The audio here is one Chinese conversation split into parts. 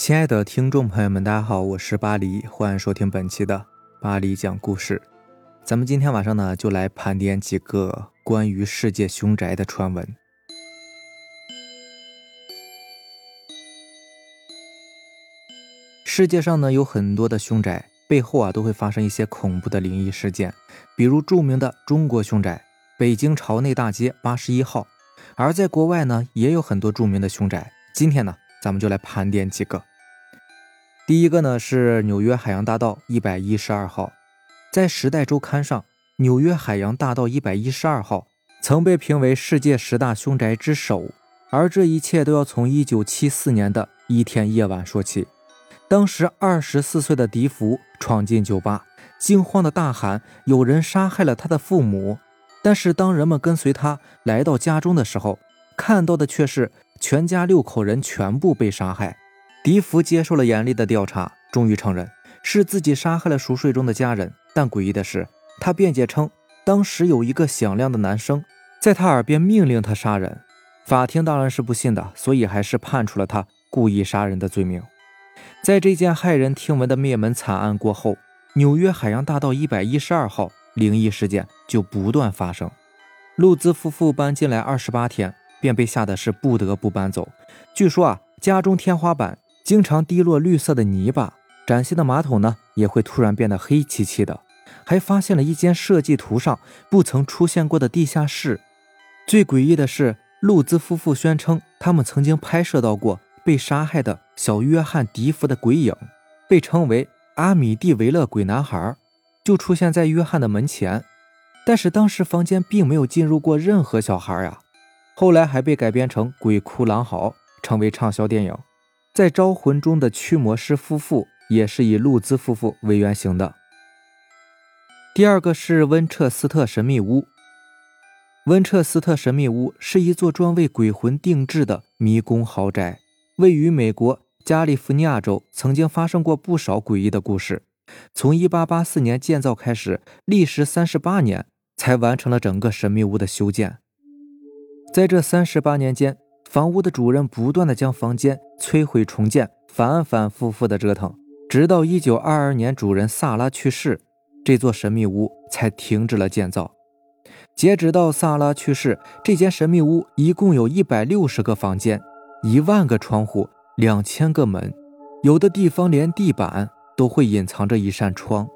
亲爱的听众朋友们，大家好，我是巴黎，欢迎收听本期的巴黎讲故事。咱们今天晚上呢，就来盘点几个关于世界凶宅的传闻。世界上呢，有很多的凶宅，背后啊，都会发生一些恐怖的灵异事件，比如著名的中国凶宅——北京朝内大街八十一号。而在国外呢，也有很多著名的凶宅。今天呢，咱们就来盘点几个。第一个呢是纽约海洋大道一百一十二号，在《时代周刊》上，纽约海洋大道一百一十二号曾被评为世界十大凶宅之首。而这一切都要从一九七四年的一天夜晚说起。当时二十四岁的迪福闯进酒吧，惊慌的大喊：“有人杀害了他的父母！”但是当人们跟随他来到家中的时候，看到的却是全家六口人全部被杀害。迪福接受了严厉的调查，终于承认是自己杀害了熟睡中的家人。但诡异的是，他辩解称，当时有一个响亮的男声在他耳边命令他杀人。法庭当然是不信的，所以还是判处了他故意杀人的罪名。在这件骇人听闻的灭门惨案过后，纽约海洋大道一百一十二号灵异事件就不断发生。路兹夫妇搬进来二十八天，便被吓得是不得不搬走。据说啊，家中天花板。经常滴落绿色的泥巴，崭新的马桶呢也会突然变得黑漆漆的。还发现了一间设计图上不曾出现过的地下室。最诡异的是，路兹夫妇宣称他们曾经拍摄到过被杀害的小约翰·迪福的鬼影，被称为阿米蒂维勒鬼男孩，就出现在约翰的门前。但是当时房间并没有进入过任何小孩呀。后来还被改编成《鬼哭狼嚎》，成为畅销电影。在《招魂》中的驱魔师夫妇也是以路兹夫妇为原型的。第二个是温彻斯特神秘屋。温彻斯特神秘屋是一座专为鬼魂定制的迷宫豪宅，位于美国加利福尼亚州，曾经发生过不少诡异的故事。从1884年建造开始，历时38年才完成了整个神秘屋的修建。在这38年间，房屋的主人不断的将房间摧毁重建，反反复复的折腾，直到一九二二年主人萨拉去世，这座神秘屋才停止了建造。截止到萨拉去世，这间神秘屋一共有一百六十个房间，一万个窗户，两千个门，有的地方连地板都会隐藏着一扇窗。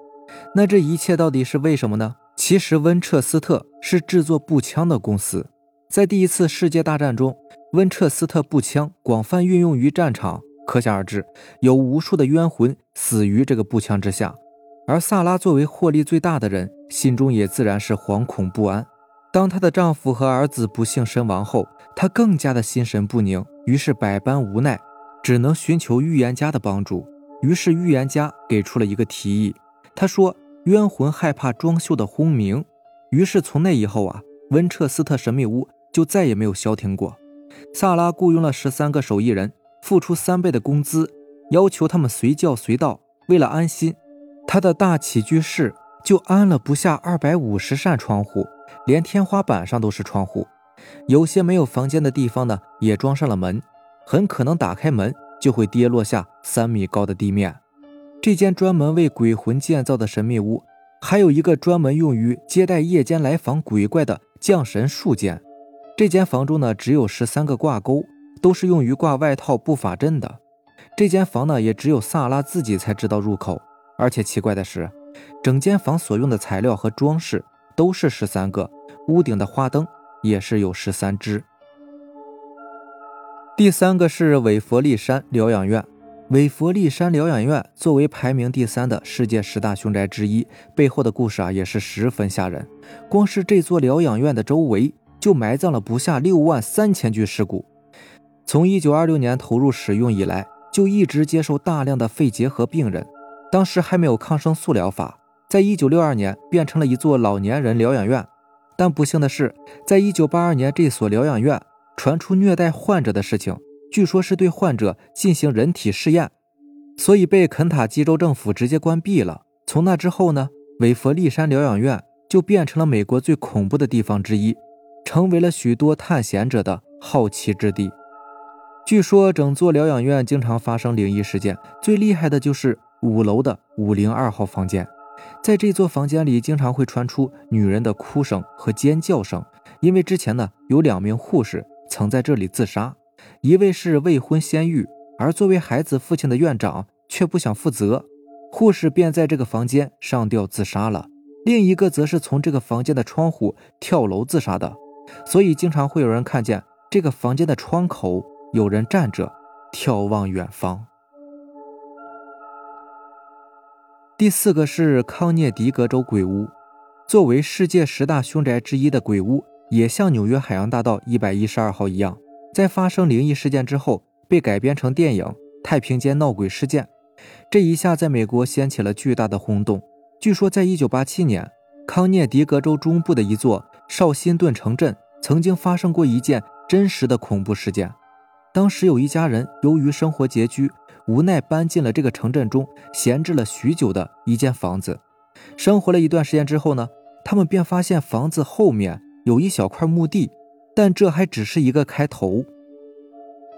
那这一切到底是为什么呢？其实温彻斯特是制作步枪的公司，在第一次世界大战中。温彻斯特步枪广泛运用于战场，可想而知，有无数的冤魂死于这个步枪之下。而萨拉作为获利最大的人，心中也自然是惶恐不安。当她的丈夫和儿子不幸身亡后，她更加的心神不宁，于是百般无奈，只能寻求预言家的帮助。于是预言家给出了一个提议，他说：“冤魂害怕装修的轰鸣。”于是从那以后啊，温彻斯特神秘屋就再也没有消停过。萨拉雇佣了十三个手艺人，付出三倍的工资，要求他们随叫随到。为了安心，他的大起居室就安了不下二百五十扇窗户，连天花板上都是窗户。有些没有房间的地方呢，也装上了门，很可能打开门就会跌落下三米高的地面。这间专门为鬼魂建造的神秘屋，还有一个专门用于接待夜间来访鬼怪的降神术间。这间房中呢，只有十三个挂钩，都是用于挂外套布法阵的。这间房呢，也只有萨拉自己才知道入口。而且奇怪的是，整间房所用的材料和装饰都是十三个，屋顶的花灯也是有十三支。第三个是韦佛利山疗养院。韦佛利山疗养院作为排名第三的世界十大凶宅之一，背后的故事啊，也是十分吓人。光是这座疗养院的周围。就埋葬了不下六万三千具尸骨。从一九二六年投入使用以来，就一直接受大量的肺结核病人。当时还没有抗生素疗法，在一九六二年变成了一座老年人疗养院。但不幸的是，在一九八二年，这所疗养院传出虐待患者的事情，据说是对患者进行人体试验，所以被肯塔基州政府直接关闭了。从那之后呢，韦佛利山疗养院就变成了美国最恐怖的地方之一。成为了许多探险者的好奇之地。据说整座疗养院经常发生灵异事件，最厉害的就是五楼的五零二号房间。在这座房间里，经常会传出女人的哭声和尖叫声，因为之前呢有两名护士曾在这里自杀，一位是未婚先孕，而作为孩子父亲的院长却不想负责，护士便在这个房间上吊自杀了。另一个则是从这个房间的窗户跳楼自杀的，所以经常会有人看见这个房间的窗口有人站着眺望远方。第四个是康涅狄格州鬼屋，作为世界十大凶宅之一的鬼屋，也像纽约海洋大道一百一十二号一样，在发生灵异事件之后被改编成电影《太平间闹鬼事件》，这一下在美国掀起了巨大的轰动。据说，在一九八七年，康涅狄格州中部的一座绍辛顿城镇曾经发生过一件真实的恐怖事件。当时有一家人由于生活拮据。无奈搬进了这个城镇中闲置了许久的一间房子，生活了一段时间之后呢，他们便发现房子后面有一小块墓地，但这还只是一个开头。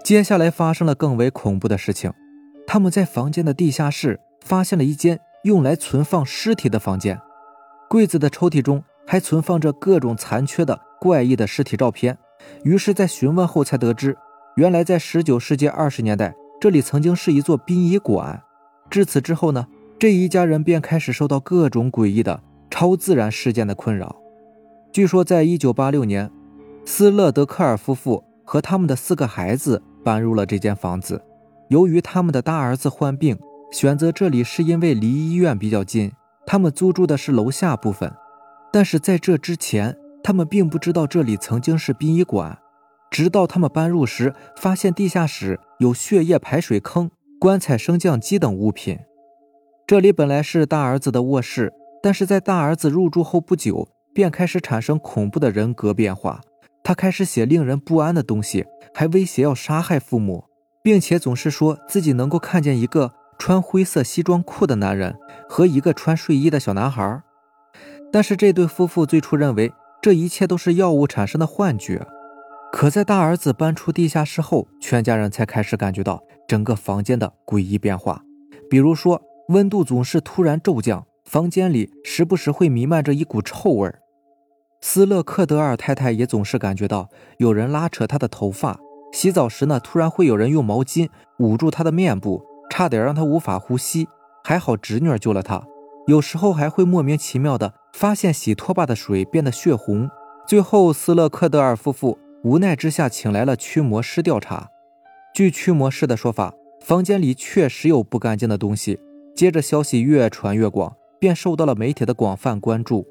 接下来发生了更为恐怖的事情，他们在房间的地下室发现了一间用来存放尸体的房间，柜子的抽屉中还存放着各种残缺的怪异的尸体照片。于是，在询问后才得知，原来在19世纪20年代。这里曾经是一座殡仪馆，至此之后呢，这一家人便开始受到各种诡异的超自然事件的困扰。据说，在一九八六年，斯勒德克尔夫妇和他们的四个孩子搬入了这间房子。由于他们的大儿子患病，选择这里是因为离医院比较近。他们租住的是楼下部分，但是在这之前，他们并不知道这里曾经是殡仪馆。直到他们搬入时，发现地下室有血液排水坑、棺材升降机等物品。这里本来是大儿子的卧室，但是在大儿子入住后不久，便开始产生恐怖的人格变化。他开始写令人不安的东西，还威胁要杀害父母，并且总是说自己能够看见一个穿灰色西装裤的男人和一个穿睡衣的小男孩。但是这对夫妇最初认为这一切都是药物产生的幻觉。可在大儿子搬出地下室后，全家人才开始感觉到整个房间的诡异变化。比如说，温度总是突然骤降，房间里时不时会弥漫着一股臭味儿。斯勒克德尔太太也总是感觉到有人拉扯她的头发。洗澡时呢，突然会有人用毛巾捂住她的面部，差点让她无法呼吸。还好侄女救了她。有时候还会莫名其妙的发现洗拖把的水变得血红。最后，斯勒克德尔夫妇。无奈之下，请来了驱魔师调查。据驱魔师的说法，房间里确实有不干净的东西。接着，消息越传越广，便受到了媒体的广泛关注。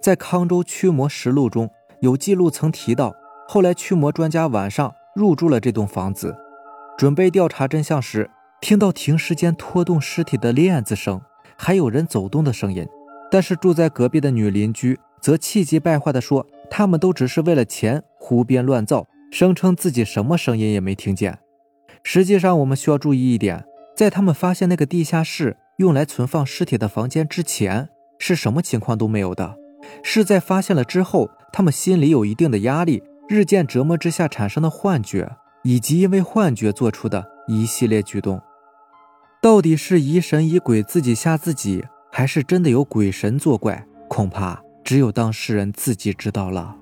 在《康州驱魔实录》中有记录，曾提到，后来驱魔专家晚上入住了这栋房子，准备调查真相时，听到停尸间拖动尸体的链子声，还有人走动的声音。但是住在隔壁的女邻居则气急败坏地说。他们都只是为了钱胡编乱造，声称自己什么声音也没听见。实际上，我们需要注意一点，在他们发现那个地下室用来存放尸体的房间之前，是什么情况都没有的。是在发现了之后，他们心里有一定的压力，日渐折磨之下产生的幻觉，以及因为幻觉做出的一系列举动。到底是疑神疑鬼自己吓自己，还是真的有鬼神作怪？恐怕。只有当事人自己知道了。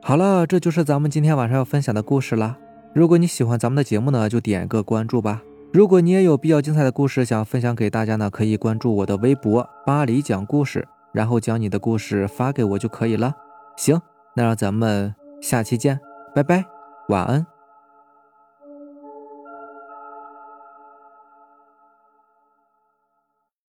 好了，这就是咱们今天晚上要分享的故事了。如果你喜欢咱们的节目呢，就点个关注吧。如果你也有比较精彩的故事想分享给大家呢，可以关注我的微博“巴黎讲故事”，然后将你的故事发给我就可以了。行，那让咱们下期见，拜拜，晚安。